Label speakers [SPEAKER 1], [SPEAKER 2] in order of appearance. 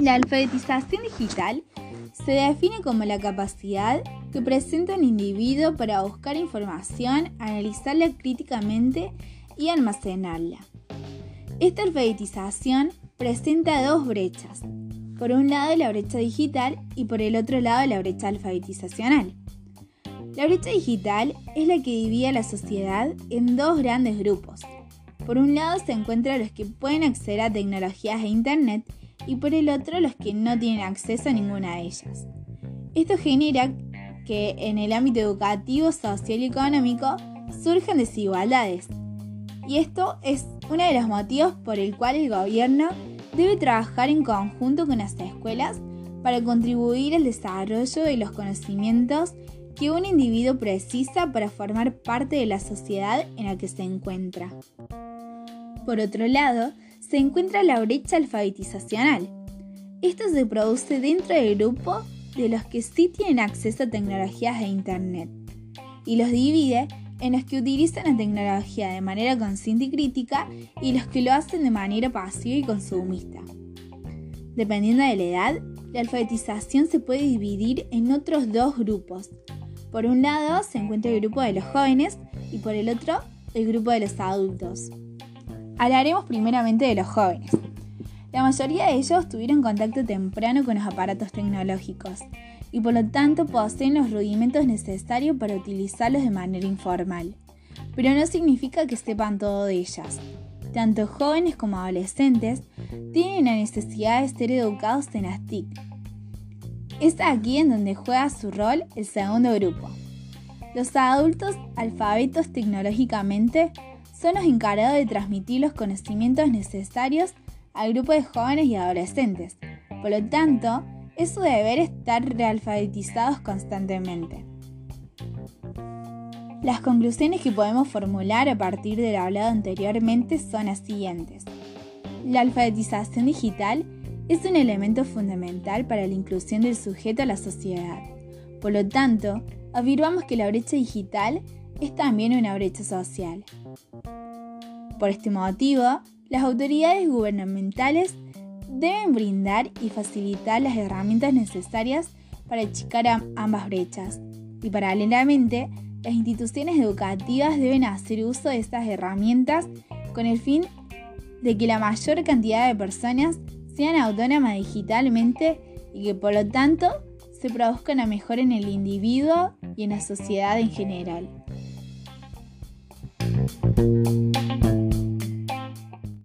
[SPEAKER 1] La alfabetización digital se define como la capacidad que presenta un individuo para buscar información, analizarla críticamente y almacenarla. Esta alfabetización presenta dos brechas. Por un lado la brecha digital y por el otro lado la brecha alfabetizacional. La brecha digital es la que divide a la sociedad en dos grandes grupos. Por un lado se encuentran los que pueden acceder a tecnologías e Internet y por el otro los que no tienen acceso a ninguna de ellas. Esto genera que en el ámbito educativo, social y económico surjan desigualdades. Y esto es uno de los motivos por el cual el gobierno debe trabajar en conjunto con las escuelas para contribuir al desarrollo de los conocimientos que un individuo precisa para formar parte de la sociedad en la que se encuentra. Por otro lado, se encuentra la brecha alfabetizacional. Esto se produce dentro del grupo de los que sí tienen acceso a tecnologías e Internet y los divide en los que utilizan la tecnología de manera consciente y crítica y los que lo hacen de manera pasiva y consumista. Dependiendo de la edad, la alfabetización se puede dividir en otros dos grupos. Por un lado se encuentra el grupo de los jóvenes y por el otro el grupo de los adultos. Hablaremos primeramente de los jóvenes. La mayoría de ellos tuvieron contacto temprano con los aparatos tecnológicos y por lo tanto poseen los rudimentos necesarios para utilizarlos de manera informal. Pero no significa que sepan todo de ellas. Tanto jóvenes como adolescentes tienen la necesidad de ser educados en las TIC. Es aquí en donde juega su rol el segundo grupo. Los adultos alfabetos tecnológicamente son los encargados de transmitir los conocimientos necesarios al grupo de jóvenes y adolescentes. Por lo tanto, es su deber estar realfabetizados constantemente. Las conclusiones que podemos formular a partir de lo hablado anteriormente son las siguientes. La alfabetización digital es un elemento fundamental para la inclusión del sujeto a la sociedad. Por lo tanto, afirmamos que la brecha digital es también una brecha social. Por este motivo, las autoridades gubernamentales deben brindar y facilitar las herramientas necesarias para achicar ambas brechas. Y paralelamente, las instituciones educativas deben hacer uso de estas herramientas con el fin de que la mayor cantidad de personas sean autónomas digitalmente y que por lo tanto se produzca una mejora en el individuo y en la sociedad en general. Thank you.